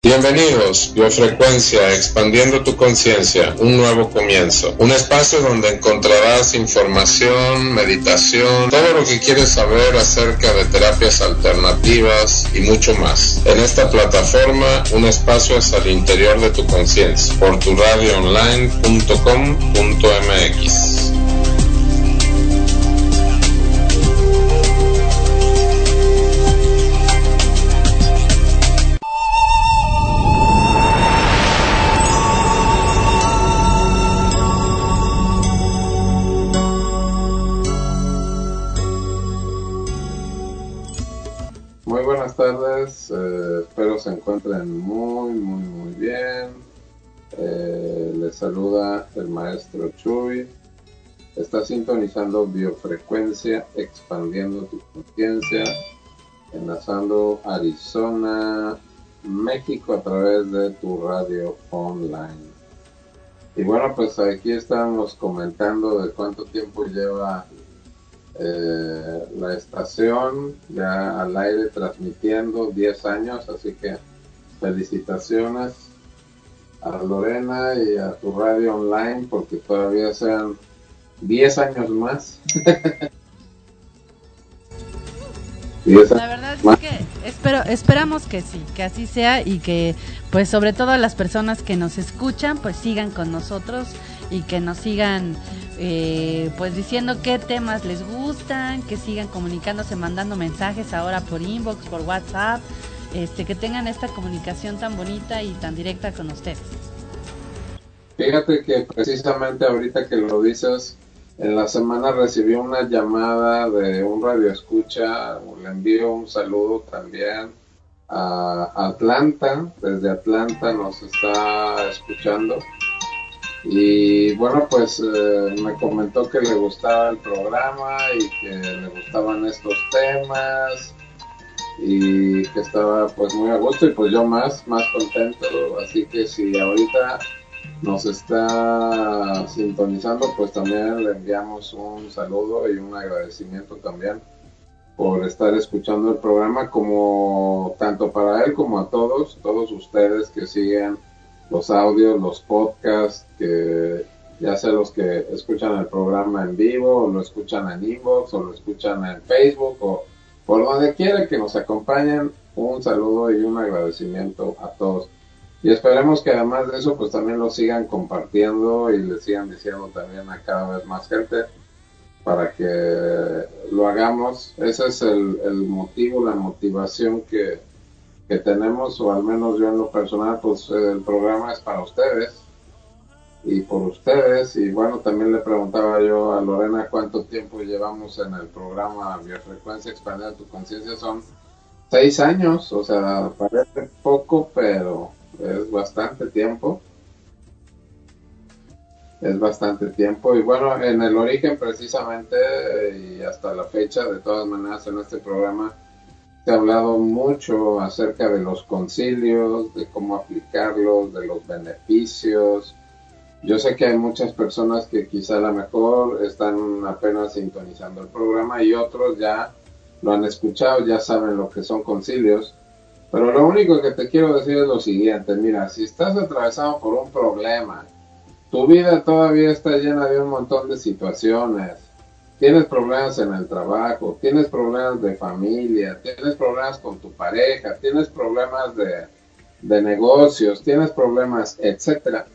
Bienvenidos, Biofrecuencia, expandiendo tu conciencia, un nuevo comienzo. Un espacio donde encontrarás información, meditación, todo lo que quieres saber acerca de terapias alternativas y mucho más. En esta plataforma, un espacio hacia el interior de tu conciencia, por radioonline.com.mx. Eh, espero se encuentren muy, muy, muy bien. Eh, les saluda el maestro Chuy. Está sintonizando biofrecuencia, expandiendo tu conciencia, enlazando Arizona, México a través de tu radio online. Y bueno, pues aquí estamos comentando de cuánto tiempo lleva eh, la estación ya al aire transmitiendo 10 años, así que felicitaciones a Lorena y a tu radio online porque todavía sean 10 años más. La verdad es que espero, esperamos que sí, que así sea y que pues sobre todo las personas que nos escuchan pues sigan con nosotros y que nos sigan eh, pues diciendo qué temas les gustan, que sigan comunicándose, mandando mensajes ahora por inbox, por WhatsApp, este, que tengan esta comunicación tan bonita y tan directa con ustedes. Fíjate que precisamente ahorita que lo dices, en la semana recibí una llamada de un radio escucha, le envío un saludo también a Atlanta, desde Atlanta nos está escuchando y bueno, pues eh, me comentó que le gustaba el programa y que le gustaban estos temas y que estaba pues muy a gusto y pues yo más, más contento. Así que si ahorita nos está sintonizando, pues también le enviamos un saludo y un agradecimiento también por estar escuchando el programa como tanto para él como a todos, todos ustedes que siguen los audios, los podcasts, que ya sea los que escuchan el programa en vivo, o lo escuchan en inbox, o lo escuchan en Facebook, o por donde quiera que nos acompañen, un saludo y un agradecimiento a todos. Y esperemos que además de eso, pues también lo sigan compartiendo y le sigan diciendo también a cada vez más gente para que lo hagamos. Ese es el, el motivo, la motivación que, que tenemos, o al menos yo en lo personal, pues el programa es para ustedes y por ustedes. Y bueno, también le preguntaba yo a Lorena cuánto tiempo llevamos en el programa Biofrecuencia Expandida tu Conciencia. Son seis años, o sea, parece poco, pero es bastante tiempo. Es bastante tiempo. Y bueno, en el origen precisamente y hasta la fecha, de todas maneras, en este programa ha hablado mucho acerca de los concilios, de cómo aplicarlos, de los beneficios. Yo sé que hay muchas personas que quizá a lo mejor están apenas sintonizando el programa y otros ya lo han escuchado, ya saben lo que son concilios. Pero lo único que te quiero decir es lo siguiente, mira, si estás atravesado por un problema, tu vida todavía está llena de un montón de situaciones, tienes problemas en el trabajo, tienes problemas de familia, tienes problemas con tu pareja, tienes problemas de, negocios, tienes problemas, etcétera.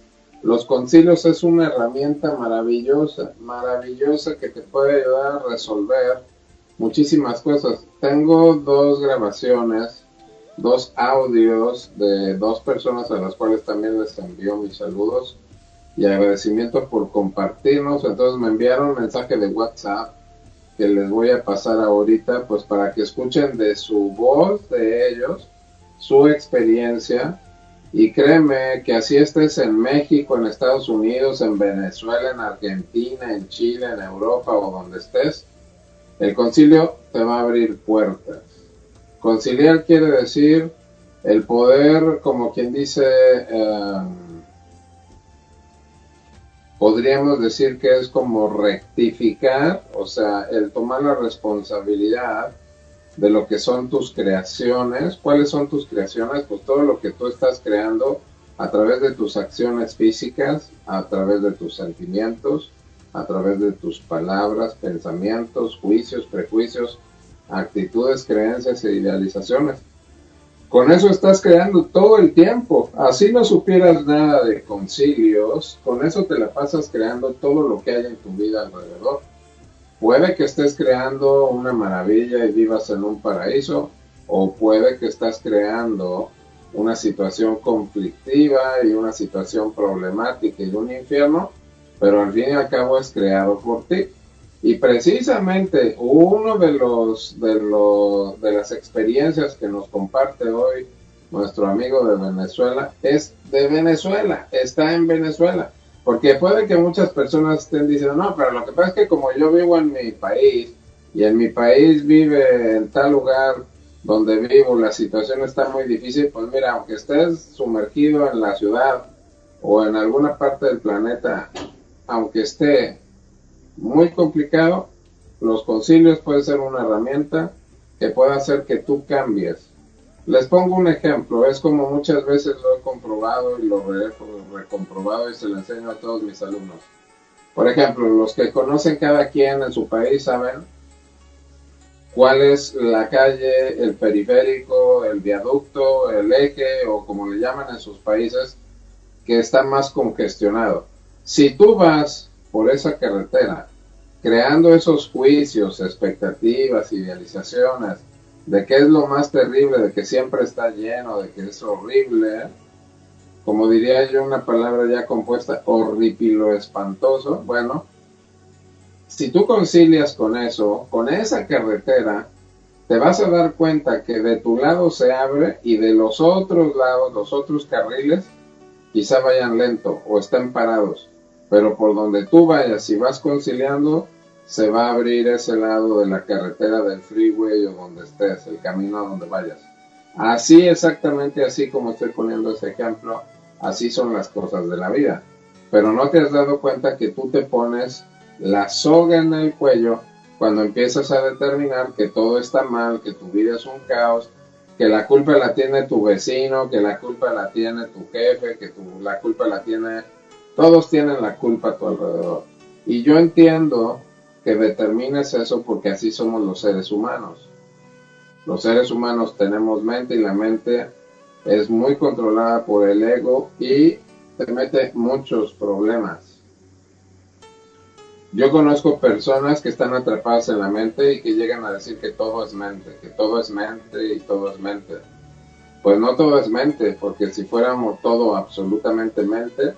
Los concilios es una herramienta maravillosa, maravillosa que te puede ayudar a resolver muchísimas cosas. Tengo dos grabaciones, dos audios de dos personas a las cuales también les envío mis saludos y agradecimiento por compartirnos. Entonces me enviaron un mensaje de WhatsApp que les voy a pasar ahorita, pues para que escuchen de su voz, de ellos, su experiencia. Y créeme que así estés en México, en Estados Unidos, en Venezuela, en Argentina, en Chile, en Europa o donde estés, el concilio te va a abrir puertas. Conciliar quiere decir el poder, como quien dice, eh, podríamos decir que es como rectificar, o sea, el tomar la responsabilidad de lo que son tus creaciones. ¿Cuáles son tus creaciones? Pues todo lo que tú estás creando a través de tus acciones físicas, a través de tus sentimientos, a través de tus palabras, pensamientos, juicios, prejuicios, actitudes, creencias e idealizaciones. Con eso estás creando todo el tiempo. Así no supieras nada de concilios, con eso te la pasas creando todo lo que hay en tu vida alrededor. Puede que estés creando una maravilla y vivas en un paraíso, o puede que estás creando una situación conflictiva y una situación problemática y un infierno, pero al fin y al cabo es creado por ti. Y precisamente uno de los de los de las experiencias que nos comparte hoy nuestro amigo de Venezuela es de Venezuela, está en Venezuela. Porque puede que muchas personas estén diciendo, no, pero lo que pasa es que como yo vivo en mi país y en mi país vive en tal lugar donde vivo, la situación está muy difícil, pues mira, aunque estés sumergido en la ciudad o en alguna parte del planeta, aunque esté muy complicado, los concilios pueden ser una herramienta que puede hacer que tú cambies les pongo un ejemplo, es como muchas veces lo he comprobado y lo he recomprobado y se lo enseño a todos mis alumnos. Por ejemplo, los que conocen cada quien en su país saben cuál es la calle, el periférico, el viaducto, el eje o como le llaman en sus países, que está más congestionado. Si tú vas por esa carretera creando esos juicios, expectativas, idealizaciones, de qué es lo más terrible, de que siempre está lleno, de que es horrible, como diría yo una palabra ya compuesta, horripilo espantoso, bueno, si tú concilias con eso, con esa carretera, te vas a dar cuenta que de tu lado se abre y de los otros lados, los otros carriles, quizá vayan lento o estén parados, pero por donde tú vayas, si vas conciliando, se va a abrir ese lado de la carretera del freeway o donde estés, el camino a donde vayas. Así exactamente así como estoy poniendo ese ejemplo, así son las cosas de la vida. Pero no te has dado cuenta que tú te pones la soga en el cuello cuando empiezas a determinar que todo está mal, que tu vida es un caos, que la culpa la tiene tu vecino, que la culpa la tiene tu jefe, que tu, la culpa la tiene... Todos tienen la culpa a tu alrededor. Y yo entiendo que determines eso porque así somos los seres humanos. Los seres humanos tenemos mente y la mente es muy controlada por el ego y te mete muchos problemas. Yo conozco personas que están atrapadas en la mente y que llegan a decir que todo es mente, que todo es mente y todo es mente. Pues no todo es mente, porque si fuéramos todo absolutamente mente,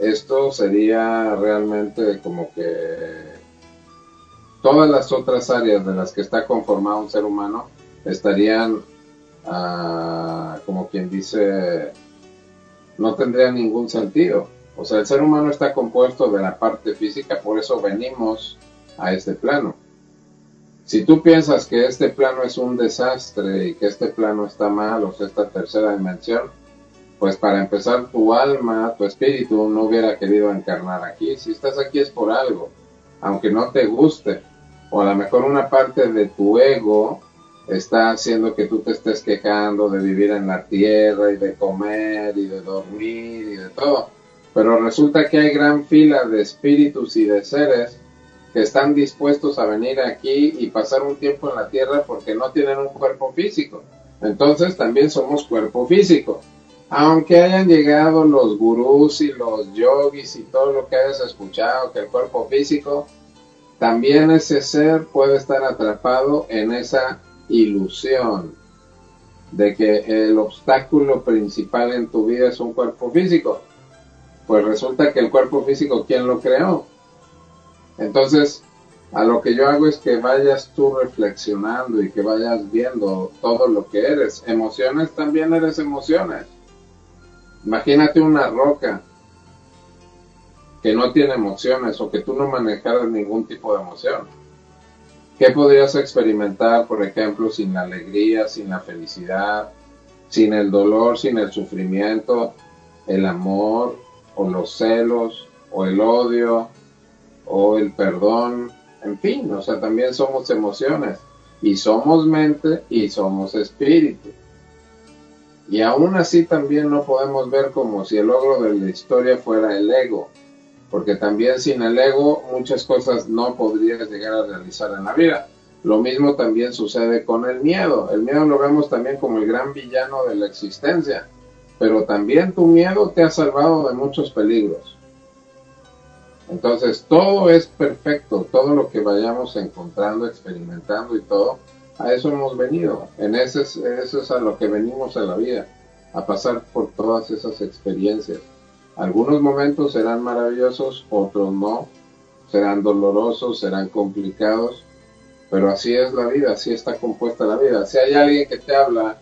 esto sería realmente como que todas las otras áreas de las que está conformado un ser humano estarían, ah, como quien dice, no tendrían ningún sentido. O sea, el ser humano está compuesto de la parte física, por eso venimos a este plano. Si tú piensas que este plano es un desastre y que este plano está mal, o sea, esta tercera dimensión, pues para empezar tu alma, tu espíritu no hubiera querido encarnar aquí. Si estás aquí es por algo, aunque no te guste o a lo mejor una parte de tu ego está haciendo que tú te estés quejando de vivir en la tierra y de comer y de dormir y de todo. Pero resulta que hay gran fila de espíritus y de seres que están dispuestos a venir aquí y pasar un tiempo en la tierra porque no tienen un cuerpo físico. Entonces también somos cuerpo físico. Aunque hayan llegado los gurús y los yogis y todo lo que hayas escuchado, que el cuerpo físico también ese ser puede estar atrapado en esa ilusión de que el obstáculo principal en tu vida es un cuerpo físico. Pues resulta que el cuerpo físico, ¿quién lo creó? Entonces, a lo que yo hago es que vayas tú reflexionando y que vayas viendo todo lo que eres. Emociones también eres emociones. Imagínate una roca que no tiene emociones o que tú no manejaras ningún tipo de emoción. ¿Qué podrías experimentar, por ejemplo, sin la alegría, sin la felicidad, sin el dolor, sin el sufrimiento, el amor o los celos o el odio o el perdón? En fin, o sea, también somos emociones. y somos mente y somos espíritu. Y aún así también no podemos ver como si el logro de la historia fuera el ego, porque también sin el ego muchas cosas no podrías llegar a realizar en la vida. Lo mismo también sucede con el miedo. El miedo lo vemos también como el gran villano de la existencia, pero también tu miedo te ha salvado de muchos peligros. Entonces todo es perfecto, todo lo que vayamos encontrando, experimentando y todo, a eso hemos venido. En ese, eso es a lo que venimos a la vida, a pasar por todas esas experiencias. Algunos momentos serán maravillosos, otros no, serán dolorosos, serán complicados, pero así es la vida, así está compuesta la vida. Si hay alguien que te habla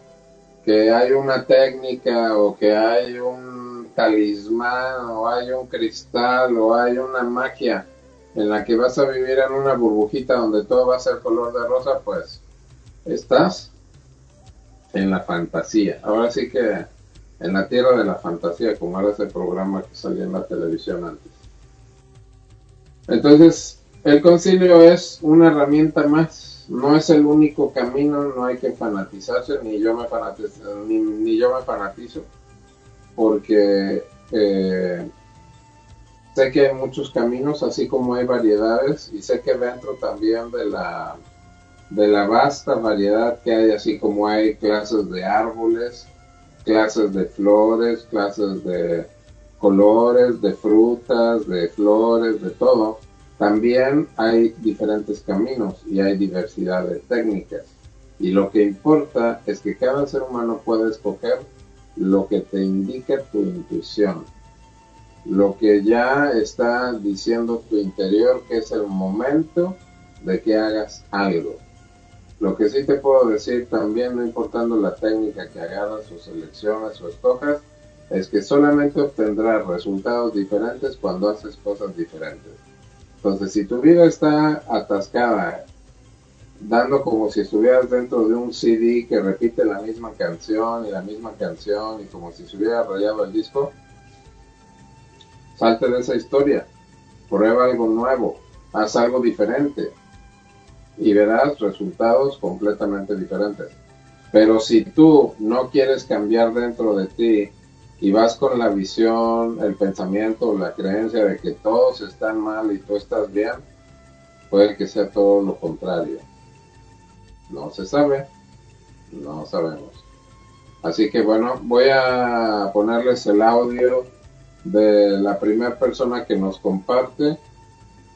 que hay una técnica o que hay un talismán o hay un cristal o hay una magia en la que vas a vivir en una burbujita donde todo va a ser color de rosa, pues estás en la fantasía. Ahora sí que en la tierra de la fantasía, como era ese programa que salía en la televisión antes. Entonces, el concilio es una herramienta más, no es el único camino, no hay que fanatizarse, ni yo me fanatizo, ni, yo me fanatizo, porque eh, sé que hay muchos caminos, así como hay variedades, y sé que dentro también de la, de la vasta variedad que hay, así como hay clases de árboles, clases de flores, clases de colores, de frutas, de flores, de todo también hay diferentes caminos y hay diversidad de técnicas. Y lo que importa es que cada ser humano puede escoger lo que te indica tu intuición, lo que ya está diciendo tu interior que es el momento de que hagas algo. Lo que sí te puedo decir también, no importando la técnica que agarras o seleccionas o escojas, es que solamente obtendrás resultados diferentes cuando haces cosas diferentes. Entonces, si tu vida está atascada, dando como si estuvieras dentro de un CD que repite la misma canción y la misma canción y como si se hubiera rayado el disco, salte de esa historia, prueba algo nuevo, haz algo diferente y verás resultados completamente diferentes. Pero si tú no quieres cambiar dentro de ti y vas con la visión, el pensamiento, la creencia de que todos están mal y tú estás bien, puede que sea todo lo contrario. No se sabe, no sabemos. Así que bueno, voy a ponerles el audio de la primera persona que nos comparte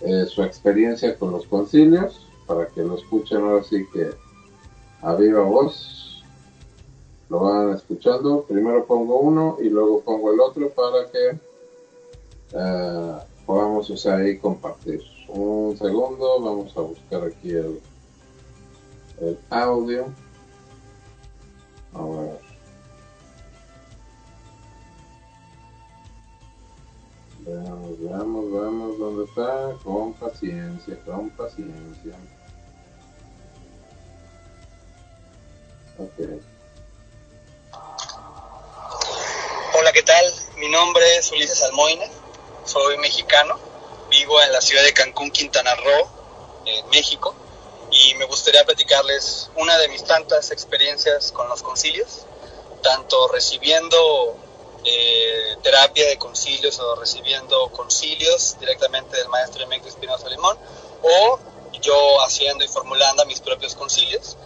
eh, su experiencia con los concilios, para que lo escuchen ahora sí que a viva voz lo van escuchando. Primero pongo uno y luego pongo el otro para que eh, podamos sea, ahí compartir. Un segundo, vamos a buscar aquí el, el audio. A ver. Veamos, veamos, veamos dónde está. Con paciencia, con paciencia. Hola, ¿qué tal? Mi nombre es Ulises Almoina, soy mexicano, vivo en la ciudad de Cancún, Quintana Roo, en México, y me gustaría platicarles una de mis tantas experiencias con los concilios, tanto recibiendo eh, terapia de concilios o recibiendo concilios directamente del maestro Emecto Espinosa Limón, o yo haciendo y formulando mis propios concilios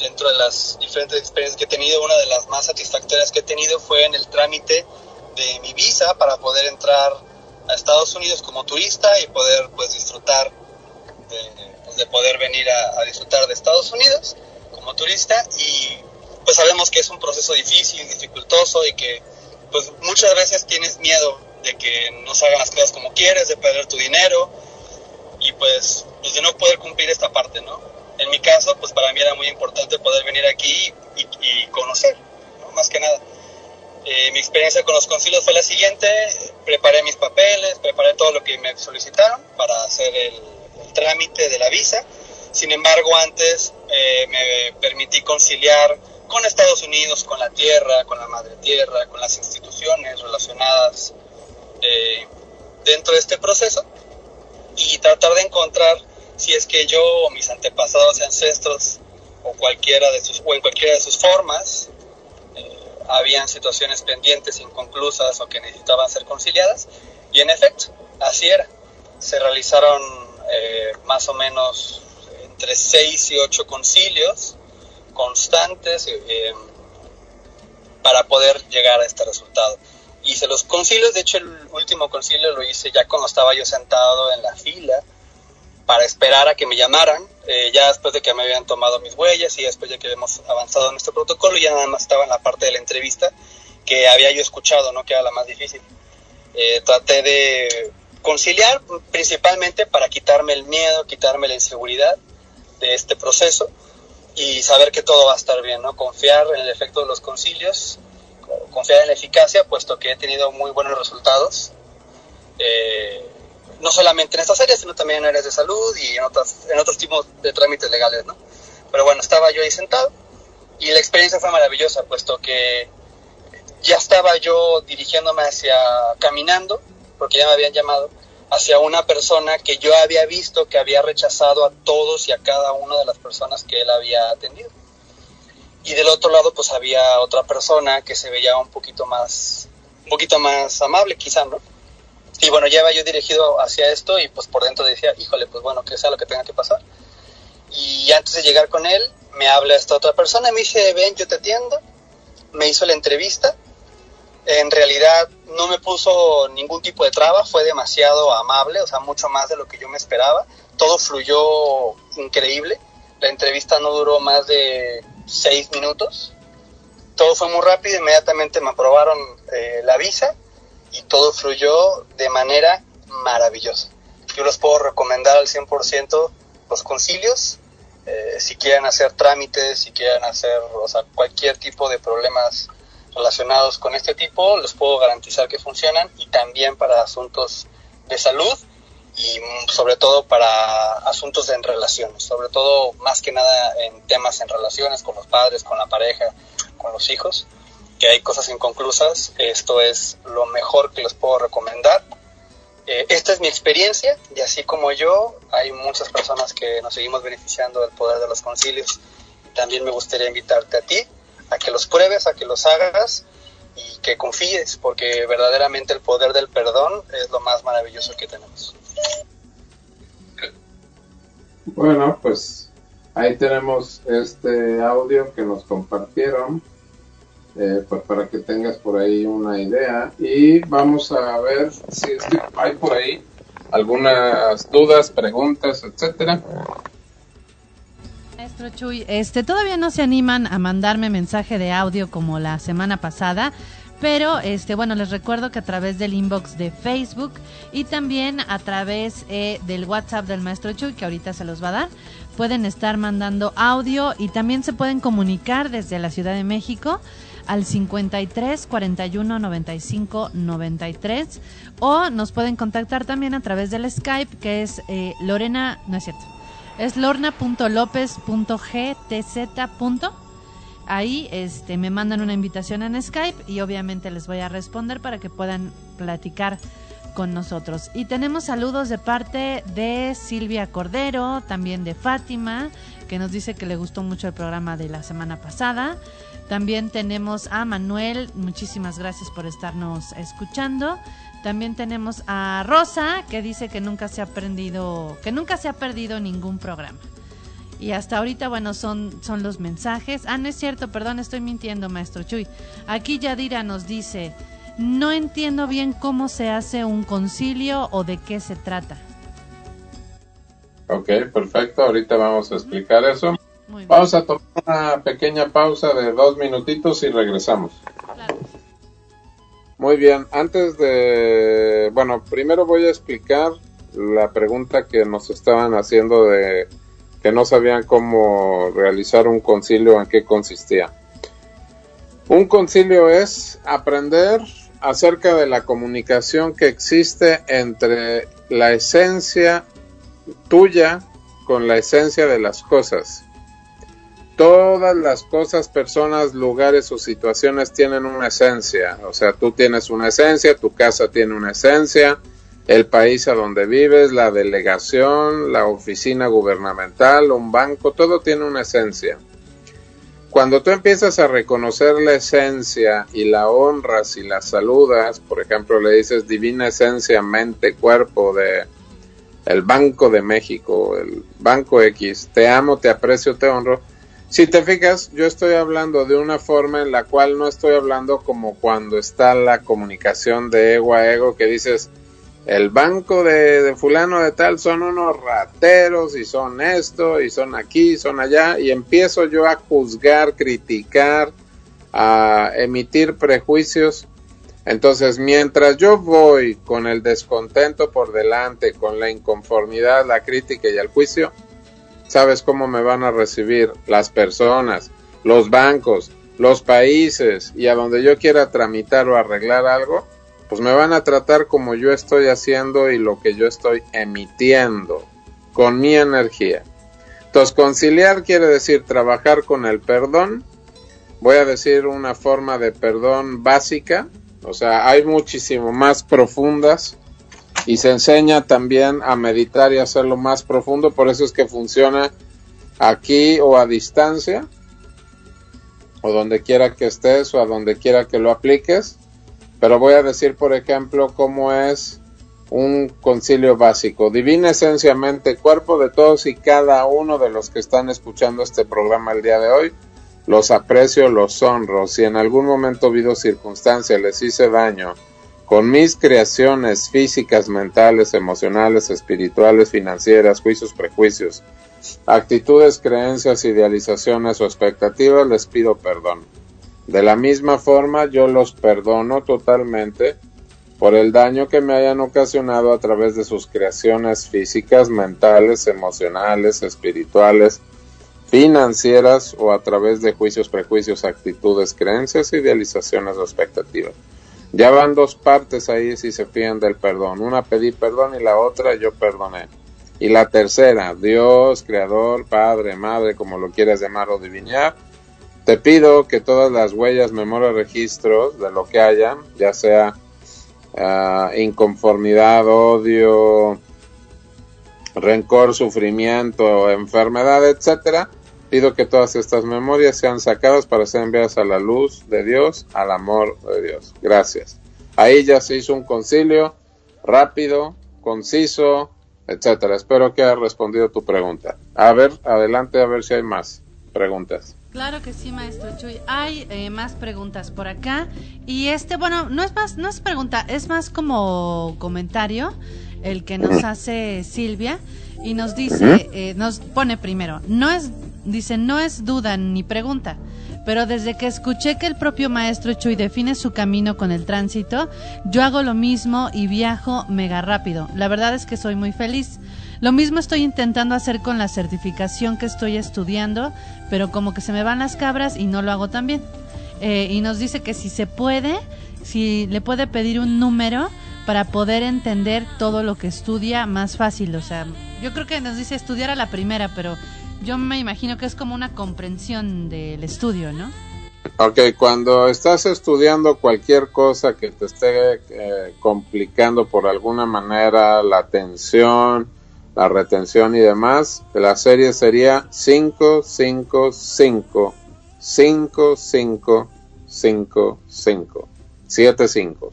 dentro de las diferentes experiencias que he tenido, una de las más satisfactorias que he tenido fue en el trámite de mi visa para poder entrar a Estados Unidos como turista y poder pues disfrutar de, pues, poder venir a, disfrutar de Estados Unidos como turista y pues sabemos que es un proceso difícil, dificultoso y que pues muchas veces tienes miedo de que no se hagan las cosas como quieres, de perder tu dinero y pues, pues de no poder cumplir esta parte, ¿no? En mi caso, pues para mí era muy importante poder venir aquí y, conocer, más que nada. Eh, mi experiencia con los concilios fue la siguiente, preparé mis papeles, preparé todo lo que me solicitaron para hacer el, trámite de la visa. Sin embargo, antes eh, me permití conciliar con Estados Unidos, con la tierra, con la madre tierra, con las instituciones relacionadas eh, dentro de este proceso y tratar de encontrar si es que yo o mis antepasados ancestros o cualquiera de sus o en cualquiera de sus formas eh, habían situaciones pendientes inconclusas o que necesitaban ser conciliadas. Y en efecto así era. Se realizaron eh, más o menos entre seis y ocho concilios constantes eh, para poder llegar a este resultado. Hice los concilios, de hecho el último concilio lo hice ya cuando estaba yo sentado en la fila para esperar a que me llamaran, eh, ya después de que me habían tomado mis huellas y después de que habíamos avanzado en nuestro protocolo, ya nada más estaba en la parte de la entrevista que había yo escuchado, ¿no? que era la más difícil. Eh, traté de conciliar principalmente para quitarme el miedo, quitarme la inseguridad de este proceso y saber que todo va a estar bien, ¿no? Confiar en el efecto de los concilios confiar en la eficacia, puesto que he tenido muy buenos resultados, eh, no solamente en estas áreas, sino también en áreas de salud y en, otras, en otros tipos de trámites legales, ¿no? Pero bueno, estaba yo ahí sentado y la experiencia fue maravillosa, puesto que ya estaba yo dirigiéndome hacia, caminando, porque ya me habían llamado, hacia una persona que yo había visto que había rechazado a todos y a cada una de las personas que él había atendido y del otro lado pues había otra persona que se veía un poquito más un poquito más amable quizá no y bueno ya iba yo dirigido hacia esto y pues por dentro decía híjole pues bueno que sea lo que tenga que pasar y antes de llegar con él me habla esta otra persona me dice ven yo te atiendo me hizo la entrevista. En realidad no me puso ningún tipo de traba fue demasiado amable o sea mucho más de lo que yo me esperaba. Todo fluyó increíble. La entrevista no duró más de seis minutos. Todo fue muy rápido, inmediatamente me aprobaron eh, la visa y todo fluyó de manera maravillosa. Yo les puedo recomendar al 100% los concilios, eh, si quieren hacer trámites, si quieren hacer o sea, cualquier tipo de problemas relacionados con este tipo, les puedo garantizar que funcionan y también para asuntos de salud y sobre todo para asuntos en relaciones, sobre todo más que nada en temas en relaciones con los padres, con la pareja, con los hijos, que hay cosas inconclusas, esto es lo mejor que les puedo recomendar. Eh, esta es mi experiencia y así como yo, hay muchas personas que nos seguimos beneficiando del poder de los concilios. También me gustaría invitarte a ti a que los pruebes, a que los hagas y que confíes, porque verdaderamente el poder del perdón es lo más maravilloso que tenemos. Bueno, pues ahí tenemos este audio que nos compartieron, eh, pues para que tengas por ahí una idea y vamos a ver si hay por ahí algunas dudas, preguntas, etcétera. Maestro Chuy, este, todavía no se animan a mandarme mensaje de audio como la semana pasada. Pero, este, bueno, les recuerdo que a través del inbox de Facebook y también a través eh, del WhatsApp del maestro Chuy, que ahorita se los va a dar, pueden estar mandando audio y también se pueden comunicar desde la Ciudad de México al 53 41 95 93 o nos pueden contactar también a través del Skype que es eh, Lorena, no es cierto, es lorna.lopez.gtz. Ahí este, me mandan una invitación en Skype y obviamente les voy a responder para que puedan platicar con nosotros. Y tenemos saludos de parte de Silvia Cordero, también de Fátima, que nos dice que le gustó mucho el programa de la semana pasada. También tenemos a Manuel, muchísimas gracias por estarnos escuchando. También tenemos a Rosa, que dice que nunca se ha aprendido, que nunca se ha perdido ningún programa. Y hasta ahorita, bueno, son, son los mensajes. Ah, no es cierto, perdón, estoy mintiendo, maestro Chuy. Aquí Yadira nos dice, no entiendo bien cómo se hace un concilio o de qué se trata. Ok, perfecto. Ahorita vamos a explicar eso. Vamos a tomar una pequeña pausa de dos minutitos y regresamos. Muy bien, antes de... Bueno, primero voy a explicar la pregunta que nos estaban haciendo de que no sabían cómo realizar un concilio, en qué consistía. Un concilio es aprender acerca de la comunicación que existe entre la esencia tuya con la esencia de las cosas. Todas las cosas, personas, lugares o situaciones tienen una esencia. O sea, tú tienes una esencia, tu casa tiene una esencia, el país a donde vives, la delegación, la oficina gubernamental, un banco, todo tiene una esencia. cuando tú empiezas a reconocer la esencia y la honras y la saludas, por ejemplo, le dices divina esencia, mente, cuerpo de el Banco de México, el Banco X, te amo, te aprecio, te honro. Si te fijas, yo estoy hablando de una forma en la cual no estoy hablando como cuando está la comunicación de ego a ego que dices, el banco de, fulano de tal son unos rateros y son esto y son aquí, son allá y empiezo yo a juzgar, criticar, a emitir prejuicios. Entonces, mientras yo voy con el descontento por delante, con la inconformidad, la crítica y el juicio, ¿sabes cómo me van a recibir las personas, los bancos, los países y a donde yo quiera tramitar o arreglar algo? pues me van a tratar como yo estoy haciendo y lo que yo estoy emitiendo con mi energía. Entonces, conciliar quiere decir trabajar con el perdón. Voy a decir una forma de perdón básica, o sea, hay muchísimo más profundas y se enseña también a meditar y hacerlo más profundo, por eso es que funciona aquí o a distancia, o donde quiera que estés o a donde quiera que lo apliques pero voy a decir, por ejemplo, cómo es un concilio básico. Divina esenciamente cuerpo de todos y cada uno de los que están escuchando este programa el día de hoy. Los aprecio, los honro. Si en algún momento habido circunstancia les hice daño con mis creaciones físicas, mentales, emocionales, espirituales, financieras, juicios, prejuicios, actitudes, creencias, idealizaciones o expectativas, les pido perdón. De la misma forma yo los perdono totalmente por el daño que me hayan ocasionado a través de sus creaciones físicas, mentales, emocionales, espirituales, financieras o a través de juicios, prejuicios, actitudes, creencias, idealizaciones o expectativas. Ya van dos partes ahí si se fían del perdón. Una pedí perdón y la otra yo perdoné. Y la tercera, Dios, Creador, Padre, Madre, como lo quieras llamar o divinar, te pido que todas las huellas, memoria, registros de lo que haya, ya sea ah, inconformidad, odio, rencor, sufrimiento, enfermedad, etcétera, pido que todas estas memorias sean sacadas para ser enviadas a la luz de Dios, al amor de Dios. Gracias. Ahí ya se hizo un concilio rápido, conciso, etcétera. Espero que haya respondido tu pregunta. A ver, adelante a ver si hay más preguntas. Claro que sí, maestro Chuy. Hay eh, más preguntas por acá. Y este, bueno, no es más, no es pregunta, es más como comentario el que nos hace Silvia y nos dice, eh, nos pone primero, no es, dice, no es duda ni pregunta, pero desde que escuché que el propio maestro Chuy define su camino con el tránsito, yo hago lo mismo y viajo mega rápido. La verdad es que soy muy feliz. Lo mismo estoy intentando hacer con la certificación que estoy estudiando, pero como que se me van las cabras y no lo hago tan bien. Eh, y nos dice que si se puede, si le puede pedir un número para poder entender todo lo que estudia más fácil. O sea, yo creo que nos dice estudiar a la primera, pero yo me imagino que es como una comprensión del estudio, ¿no? Ok, cuando estás estudiando cualquier cosa que te esté eh, complicando por alguna manera la atención, la retención y demás, la serie sería 5, 5, 5, 5, 5, 5, 5, 7 5.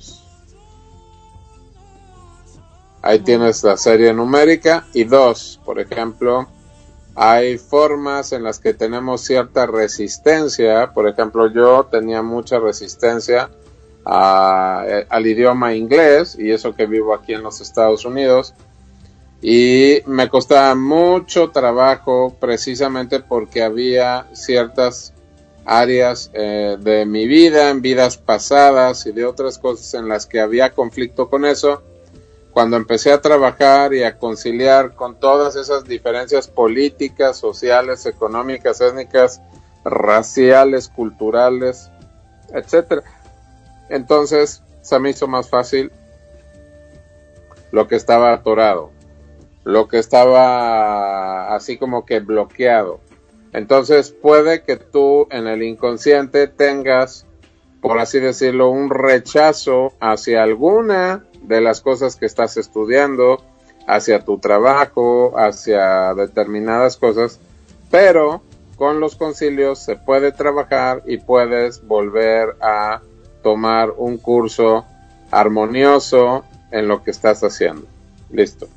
Ahí tienes la serie numérica y 2, por ejemplo, hay formas en las que tenemos cierta resistencia, por ejemplo, yo tenía mucha resistencia a, al idioma inglés y eso que vivo aquí en los Estados Unidos, y me costaba mucho trabajo precisamente porque había ciertas áreas eh, de mi vida, en vidas pasadas y de otras cosas en las que había conflicto con eso. Cuando empecé a trabajar y a conciliar con todas esas diferencias políticas, sociales, económicas, étnicas, raciales, culturales, etcétera, entonces se me hizo más fácil lo que estaba atorado lo que estaba así como que bloqueado. Entonces puede que tú en el inconsciente tengas, por así decirlo, un rechazo hacia alguna de las cosas que estás estudiando, hacia tu trabajo, hacia determinadas cosas, pero con los concilios se puede trabajar y puedes volver a tomar un curso armonioso en lo que estás haciendo. Listo.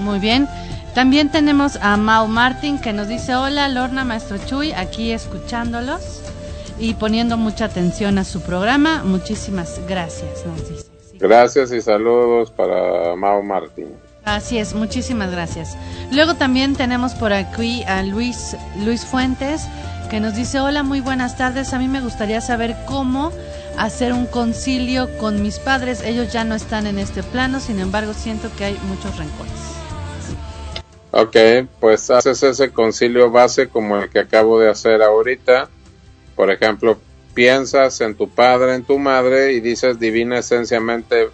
Muy bien. También tenemos a Mau Martin que nos dice, hola Lorna Maestro Chuy, aquí escuchándolos y poniendo mucha atención a su programa. Muchísimas gracias, nos dice. Gracias y saludos para Mau Martin. Así es, muchísimas gracias. Luego también tenemos por aquí a Luis, Luis Fuentes que nos dice, hola, muy buenas tardes. A mí me gustaría saber cómo hacer un concilio con mis padres. Ellos ya no están en este plano, sin embargo siento que hay muchos rencores. Ok, pues haces ese concilio base como el que acabo de hacer ahorita. Por ejemplo, piensas en tu padre, en tu madre y dices divina esenciamente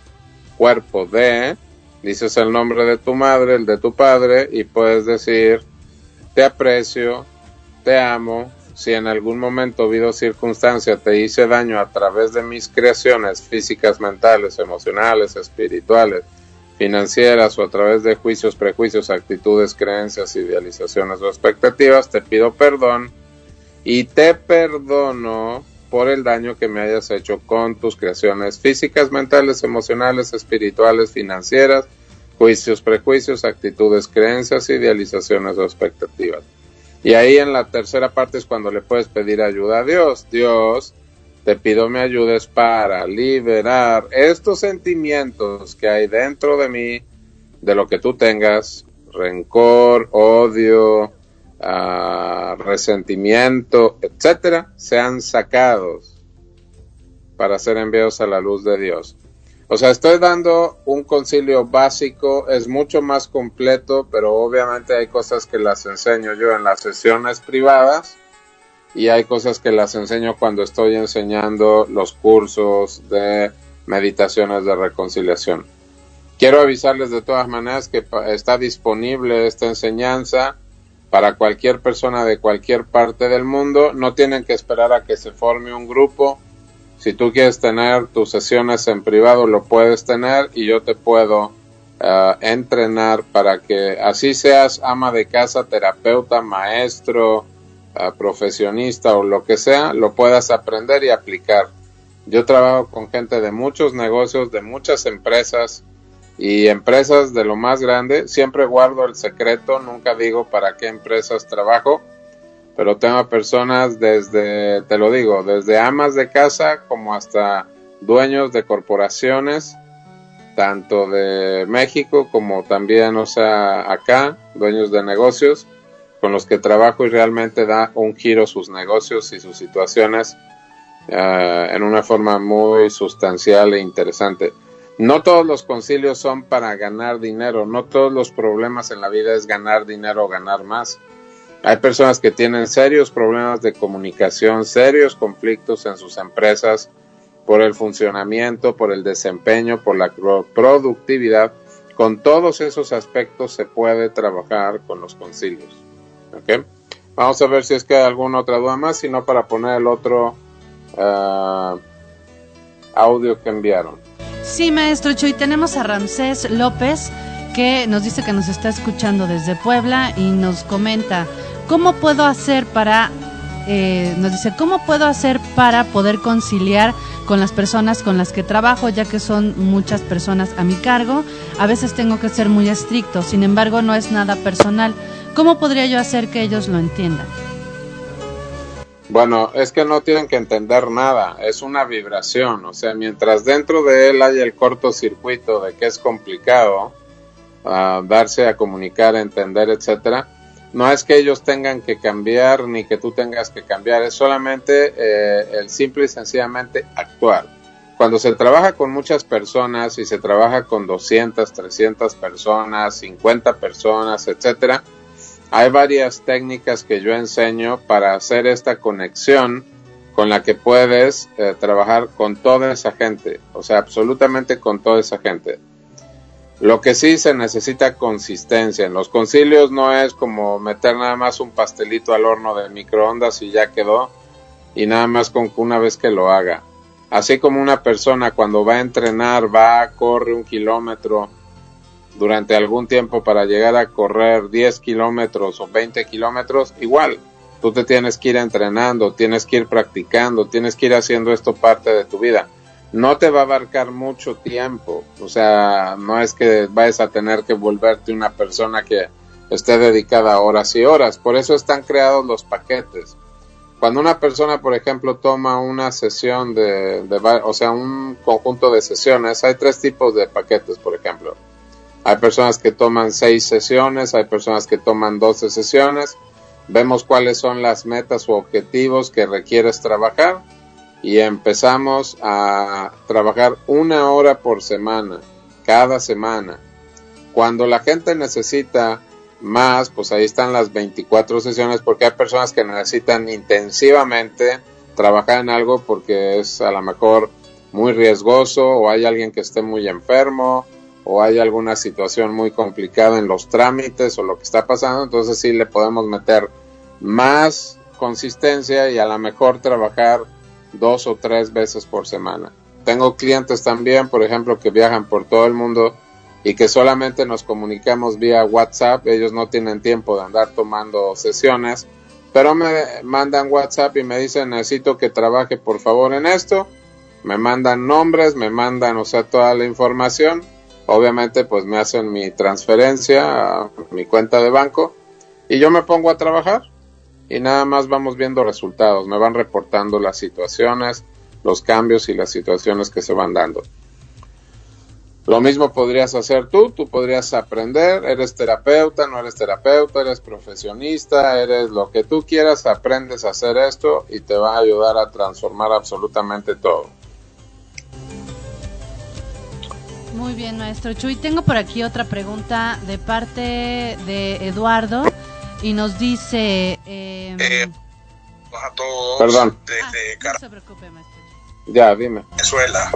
cuerpo de, dices el nombre de tu madre, el de tu padre y puedes decir te aprecio, te amo, si en algún momento habido circunstancia te hice daño a través de mis creaciones físicas, mentales, emocionales, espirituales, financieras o a través de juicios, prejuicios, actitudes, creencias, idealizaciones o expectativas, te pido perdón y te perdono por el daño que me hayas hecho con tus creaciones físicas, mentales, emocionales, espirituales, financieras, juicios, prejuicios, actitudes, creencias, idealizaciones o expectativas. Y ahí en la tercera parte es cuando le puedes pedir ayuda a Dios. Dios, te pido me ayudes para liberar estos sentimientos que hay dentro de mí, de lo que tú tengas, rencor, odio, uh, resentimiento, etcétera, sean sacados para ser enviados a la luz de Dios. O sea, estoy dando un concilio básico, es mucho más completo, pero obviamente hay cosas que las enseño yo en las sesiones privadas y hay cosas que las enseño cuando estoy enseñando los cursos de meditaciones de reconciliación. Quiero avisarles de todas maneras que está disponible esta enseñanza para cualquier persona de cualquier parte del mundo. No tienen que esperar a que se forme un grupo. Si tú quieres tener tus sesiones en privado, lo puedes tener y yo te puedo uh, entrenar para que así seas ama de casa, terapeuta, maestro, profesionista o lo que sea, lo puedas aprender y aplicar. Yo trabajo con gente de muchos negocios, de muchas empresas y empresas de lo más grande. Siempre guardo el secreto, nunca digo para qué empresas trabajo, pero tengo personas desde, te lo digo, desde amas de casa como hasta dueños de corporaciones, tanto de México como también, o sea, acá, dueños de negocios con los que trabajo y realmente da un giro sus negocios y sus situaciones uh, en una forma muy sustancial e interesante. No todos los concilios son para ganar dinero, no todos los problemas en la vida es ganar dinero o ganar más. Hay personas que tienen serios problemas de comunicación, serios conflictos en sus empresas por el funcionamiento, por el desempeño, por la productividad. Con todos esos aspectos se puede trabajar con los concilios. Vamos a ver si es que hay alguna otra duda más, sino para poner el otro uh, audio que enviaron. Sí, maestro Chuy, tenemos a Ramsés López que nos dice que nos está escuchando desde Puebla y nos comenta, ¿cómo puedo hacer para, eh, nos dice, ¿cómo puedo hacer para poder conciliar con las personas con las que trabajo, ya que son muchas personas a mi cargo? A veces tengo que ser muy estricto, sin embargo no es nada personal. ¿Cómo podría yo hacer que ellos lo entiendan? Bueno, es que no tienen que entender nada, es una vibración, o sea, mientras dentro de él hay el cortocircuito de que es complicado uh, darse a comunicar, entender, etcétera, no es que ellos tengan que cambiar ni que tú tengas que cambiar, es solamente eh, el simple y sencillamente actuar. Cuando se trabaja con muchas personas y se trabaja con 200, 300 personas, 50 personas, etcétera, hay varias técnicas que yo enseño para hacer esta conexión con la que puedes eh, trabajar con toda esa gente, o sea, absolutamente con toda esa gente. Lo que sí se necesita consistencia. En los concilios no es como meter nada más un pastelito al horno de microondas y ya quedó, y nada más con una vez que lo haga. Así como una persona cuando va a entrenar, va, corre un kilómetro, durante algún tiempo para llegar a correr 10 kilómetros o 20 kilómetros, igual, tú te tienes que ir entrenando, tienes que ir practicando, tienes que ir haciendo esto parte de tu vida. No te va a abarcar mucho tiempo, o sea, no es que vayas a tener que volverte una persona que esté dedicada horas y horas, por eso están creados los paquetes. Cuando una persona, por ejemplo, toma una sesión de, de, o sea, un conjunto de sesiones, hay tres tipos de paquetes, por ejemplo. Hay personas que toman seis sesiones, hay personas que toman doce sesiones. Vemos cuáles son las metas o objetivos que requieres trabajar y empezamos a trabajar una hora por semana, cada semana. Cuando la gente necesita más, pues ahí están las 24 sesiones porque hay personas que necesitan intensivamente trabajar en algo porque es a lo mejor muy riesgoso o hay alguien que esté muy enfermo o hay alguna situación muy complicada en los trámites o lo que está pasando, entonces sí le podemos meter más consistencia y a lo mejor trabajar dos o tres veces por semana. Tengo clientes también, por ejemplo, que viajan por todo el mundo y que solamente nos comunicamos vía WhatsApp. Ellos no tienen tiempo de andar tomando sesiones, pero me mandan WhatsApp y me dicen necesito que trabaje por favor en esto. Me mandan nombres, me mandan, o sea, toda la información. Obviamente, pues me hacen mi transferencia a mi cuenta de banco y yo me pongo a trabajar y nada más vamos viendo resultados. Me van reportando las situaciones, los cambios y las situaciones que se van dando. Lo mismo podrías hacer tú, tú podrías aprender, eres terapeuta, no eres terapeuta, eres profesionista, eres lo que tú quieras, aprendes a hacer esto y te va a ayudar a transformar absolutamente todo. Muy bien, maestro Chuy. Tengo por aquí otra pregunta de parte de Eduardo y nos dice... Em, eh, a todos. Perdón. Ah, no se preocupe, maestro. Ya, dime. Venezuela.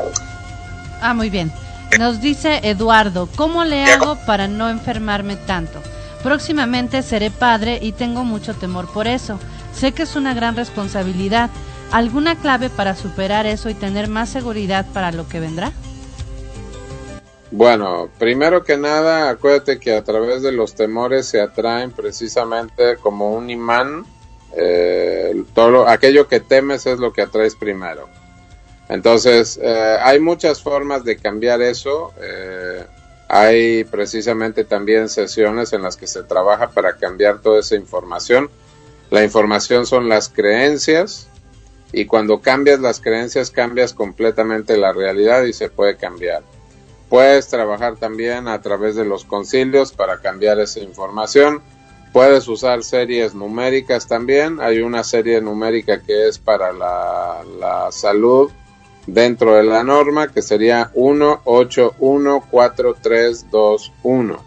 Ah, muy bien. Nos dice Eduardo, ¿cómo le hago para no enfermarme tanto? Próximamente seré padre y tengo mucho temor por eso. Sé que es una gran responsabilidad. ¿Alguna clave para superar eso y tener más seguridad para lo que vendrá? Bueno, primero que nada, acuérdate que a través de los temores se atraen precisamente como un imán. Eh, todo aquello que temes es lo que atraes primero. Entonces, eh, hay muchas formas de cambiar eso. Eh, hay precisamente también sesiones en las que se trabaja para cambiar toda esa información. La información son las creencias y cuando cambias las creencias cambias completamente la realidad y se puede cambiar. Puedes trabajar también a través de los concilios para cambiar esa información. Puedes usar series numéricas también. Hay una serie numérica que es para la, salud dentro de la norma que sería 1814321.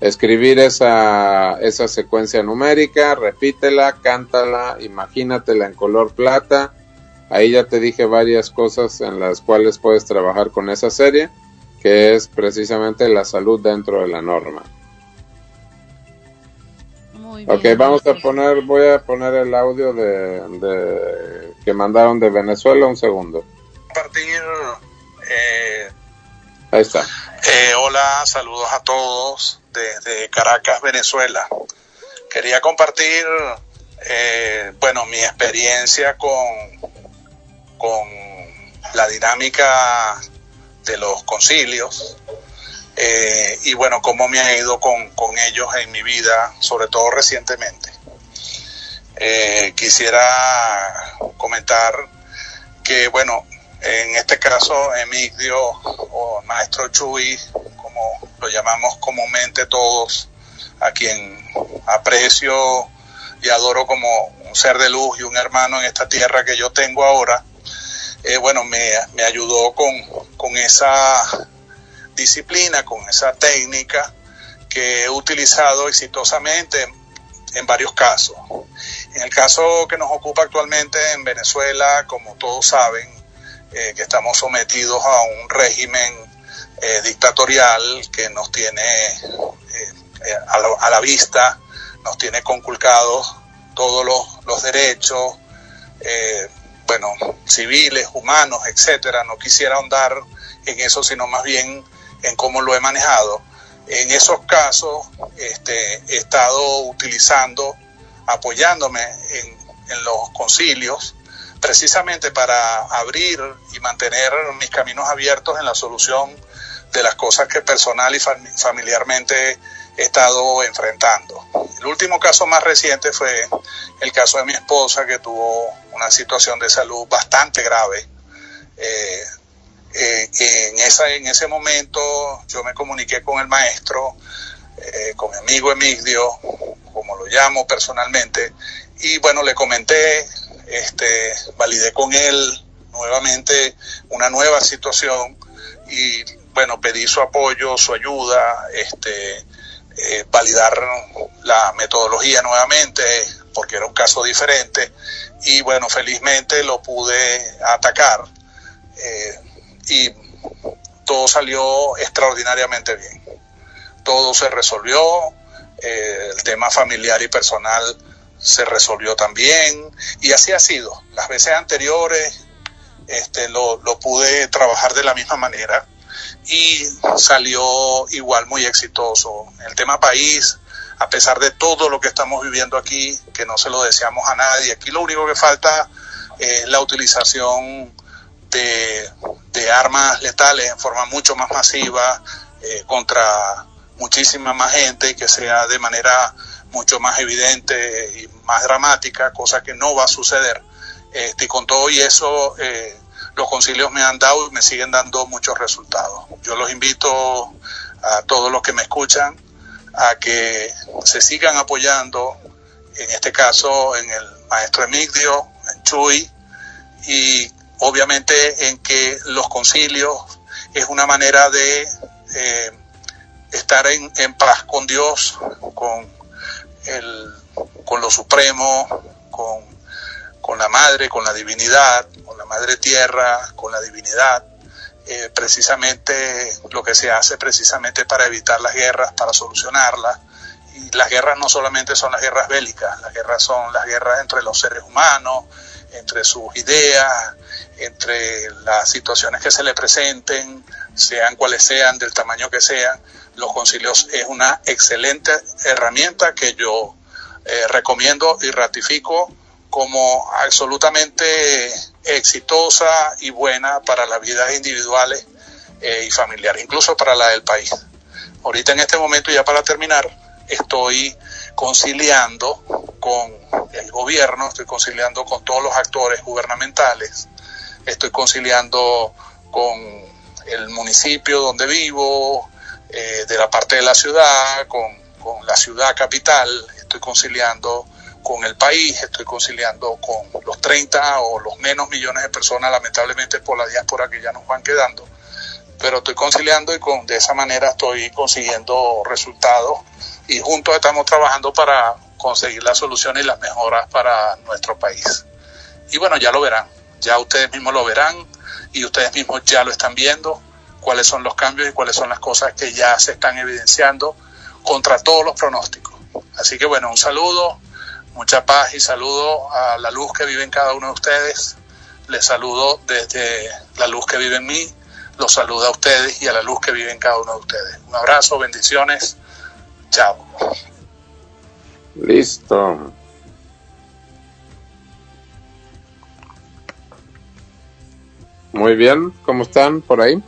Escribir esa, esa secuencia numérica, repítela, cántala, imagínatela en color plata. Ahí ya te dije varias cosas en las cuales puedes trabajar con esa serie, que es precisamente la salud dentro de la norma. ok, vamos a poner, voy a poner el audio de, de que mandaron de Venezuela un segundo compartir. Eh, Ahí está. Eh, hola, saludos a todos desde Caracas, Venezuela. Quería compartir, eh, bueno, mi experiencia con, con la dinámica de los concilios y bueno, cómo me ha ido con, con, ellos en mi vida, sobre todo recientemente. quisiera comentar que, bueno, en este caso Emigdio o Maestro Chuy, como lo llamamos comúnmente todos, a quien aprecio y adoro como un ser de luz y un hermano en esta tierra que yo tengo ahora, eh, bueno, me, me ayudó con, con esa disciplina, con esa técnica que he utilizado exitosamente en varios casos. En el caso que nos ocupa actualmente en Venezuela, como todos saben, eh, que estamos sometidos a un régimen eh, dictatorial que nos tiene a, la, vista, nos tiene conculcados todos los, derechos, bueno, civiles, humanos, etcétera. No quisiera ahondar en eso, sino más bien en cómo lo he manejado. En esos casos este, he estado utilizando, apoyándome en, en los concilios, precisamente para abrir y mantener mis caminos abiertos en la solución de las cosas que personal y familiarmente estado enfrentando. El último caso más reciente fue el caso de mi esposa que tuvo una situación de salud bastante grave. Eh, eh, en, esa, en ese momento yo me comuniqué con el maestro, eh, con mi amigo Emigdio, como lo llamo personalmente, y bueno, le comenté, este, validé con él nuevamente una nueva situación y bueno, pedí su apoyo, su ayuda, este, eh, validar la metodología nuevamente, porque era un caso diferente, y bueno, felizmente lo pude atacar eh, y todo salió extraordinariamente bien. Todo se resolvió, eh, el tema familiar y personal se resolvió también, y así ha sido. Las veces anteriores este, lo, lo pude trabajar de la misma manera y salió igual muy exitoso. El tema país, a pesar de todo lo que estamos viviendo aquí, que no se lo deseamos a nadie, aquí lo único que falta es la utilización de, armas letales en forma mucho más masiva eh, contra muchísima más gente y que sea de manera mucho más evidente y más dramática, cosa que no va a suceder. Este, y con todo y eso, eh, los concilios me han dado y me siguen dando muchos resultados. Yo los invito a todos los que me escuchan a que se sigan apoyando, en este caso en el maestro Emigdio, en Chuy, y obviamente en que los concilios es una manera de eh, estar en, en, paz con Dios, con, el, con lo supremo, con, con la madre, con la divinidad, madre tierra, con la divinidad, eh, precisamente lo que se hace precisamente para evitar las guerras, para solucionarlas. Y las guerras no solamente son las guerras bélicas, las guerras son las guerras entre los seres humanos, entre sus ideas, entre las situaciones que se le presenten, sean cuales sean, del tamaño que sean. Los concilios es una excelente herramienta que yo eh, recomiendo y ratifico como absolutamente exitosa y buena para las vidas individuales eh, y familiares, incluso para la del país. Ahorita en este momento, ya para terminar, estoy conciliando con el gobierno, estoy conciliando con todos los actores gubernamentales, estoy conciliando con el municipio donde vivo, eh, de la parte de la ciudad, con, con la ciudad capital, estoy conciliando con el país, estoy conciliando con los 30 o los menos millones de personas, lamentablemente por la diáspora que ya nos van quedando, pero estoy conciliando y con, de esa manera estoy consiguiendo resultados y juntos estamos trabajando para conseguir las soluciones y las mejoras para nuestro país. Y bueno, ya lo verán, ya ustedes mismos lo verán y ustedes mismos ya lo están viendo, cuáles son los cambios y cuáles son las cosas que ya se están evidenciando contra todos los pronósticos. Así que bueno, un saludo, mucha paz y saludo a la luz que vive en cada uno de ustedes. Les saludo desde la luz que vive en mí, los saludo a ustedes y a la luz que vive en cada uno de ustedes. Un abrazo, bendiciones, chao. Listo. Muy bien, ¿cómo están por ahí?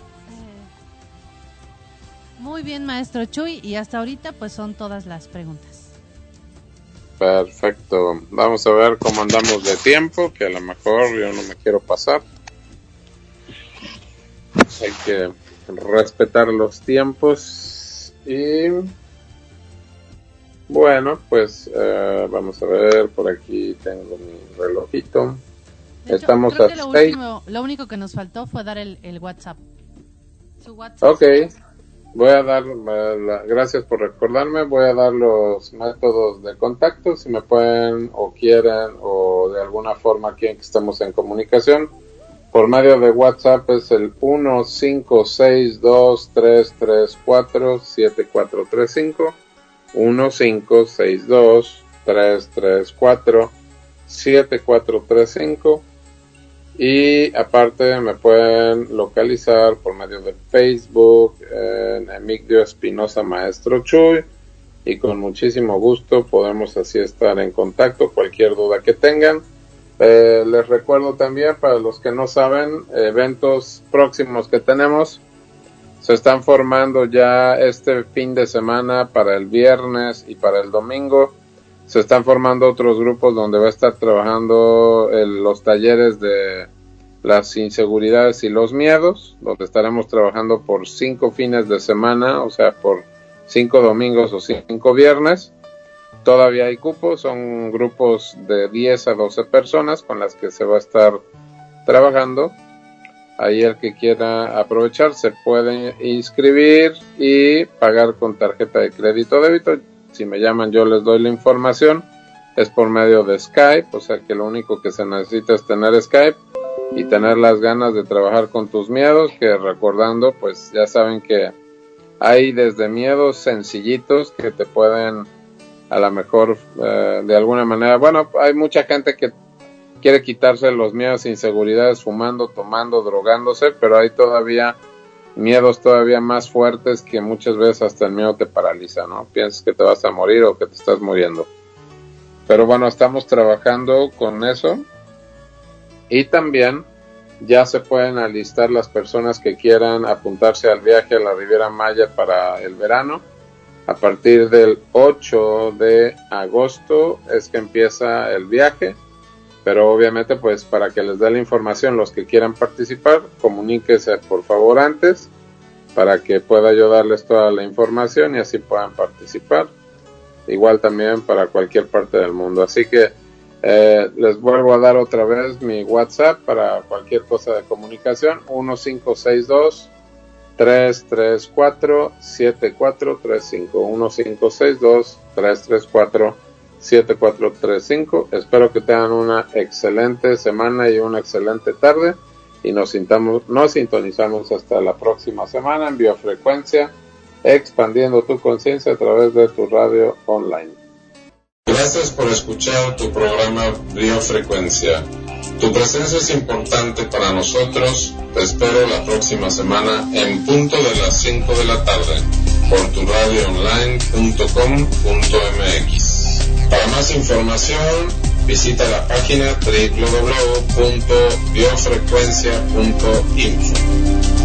Muy bien, maestro Chuy, y hasta ahorita pues son todas las preguntas. Perfecto. Vamos a ver cómo andamos de tiempo, que a lo mejor yo no me quiero pasar. Hay que respetar los tiempos. Y bueno, pues eh, vamos a ver, por aquí tengo mi relojito. Estamos a lo, lo, único que nos faltó fue dar el, el WhatsApp. Su WhatsApp. Ok. Voy a dar, gracias por recordarme, voy a dar los métodos de contacto, si me pueden o quieren o de alguna forma quieren que estemos en comunicación. Por medio de WhatsApp es el 1562-334-7435. 1562-334-7435. Y aparte me pueden localizar por medio de Facebook, en Emigdio Espinosa Maestro Chuy y con muchísimo gusto podemos así estar en contacto, cualquier duda que tengan. Eh, les recuerdo también, para los que no saben, eventos próximos que tenemos. Se están formando ya este fin de semana para el viernes y para el domingo. Se están formando otros grupos donde va a estar trabajando los talleres de las inseguridades y los miedos, donde estaremos trabajando por cinco fines de semana, o sea, por cinco domingos o cinco viernes. Todavía hay cupos, son grupos de 10 a 12 personas con las que se va a estar trabajando. Ahí el que quiera aprovechar se puede inscribir y pagar con tarjeta de crédito o débito. Si me llaman yo les doy la información. Es por medio de Skype, o sea que lo único que se necesita es tener Skype y tener las ganas de trabajar con tus miedos, que recordando, pues ya saben que hay desde miedos sencillitos que te pueden a lo mejor eh, de alguna manera, bueno, hay mucha gente que quiere quitarse los miedos e inseguridades fumando, tomando, drogándose, pero hay todavía miedos todavía más fuertes que muchas veces hasta el miedo te paraliza, ¿no? Piensas que te vas a morir o que te estás muriendo. Pero bueno, estamos trabajando con eso y también ya se pueden alistar las personas que quieran apuntarse al viaje a la Riviera Maya para el verano a partir del 8 de agosto es que empieza el viaje, pero obviamente pues para que les dé la información los que quieran participar, comuníquese por favor antes para que pueda yo darles toda la información y así puedan participar. Igual también para cualquier parte del mundo. Así que eh, les vuelvo a dar otra vez mi WhatsApp para cualquier cosa de comunicación 1562 334 7435 1562 334 7435 espero que tengan una excelente semana y una excelente tarde y nos, sintamos, nos sintonizamos hasta la próxima semana en biofrecuencia expandiendo tu conciencia a través de tu radio online gracias por escuchar tu programa biofrecuencia tu presencia es importante para nosotros. Te espero la próxima semana en punto de las 5 de la tarde por tu radioonline.com.mx. Para más información, visita la página www.biofrecuencia.info.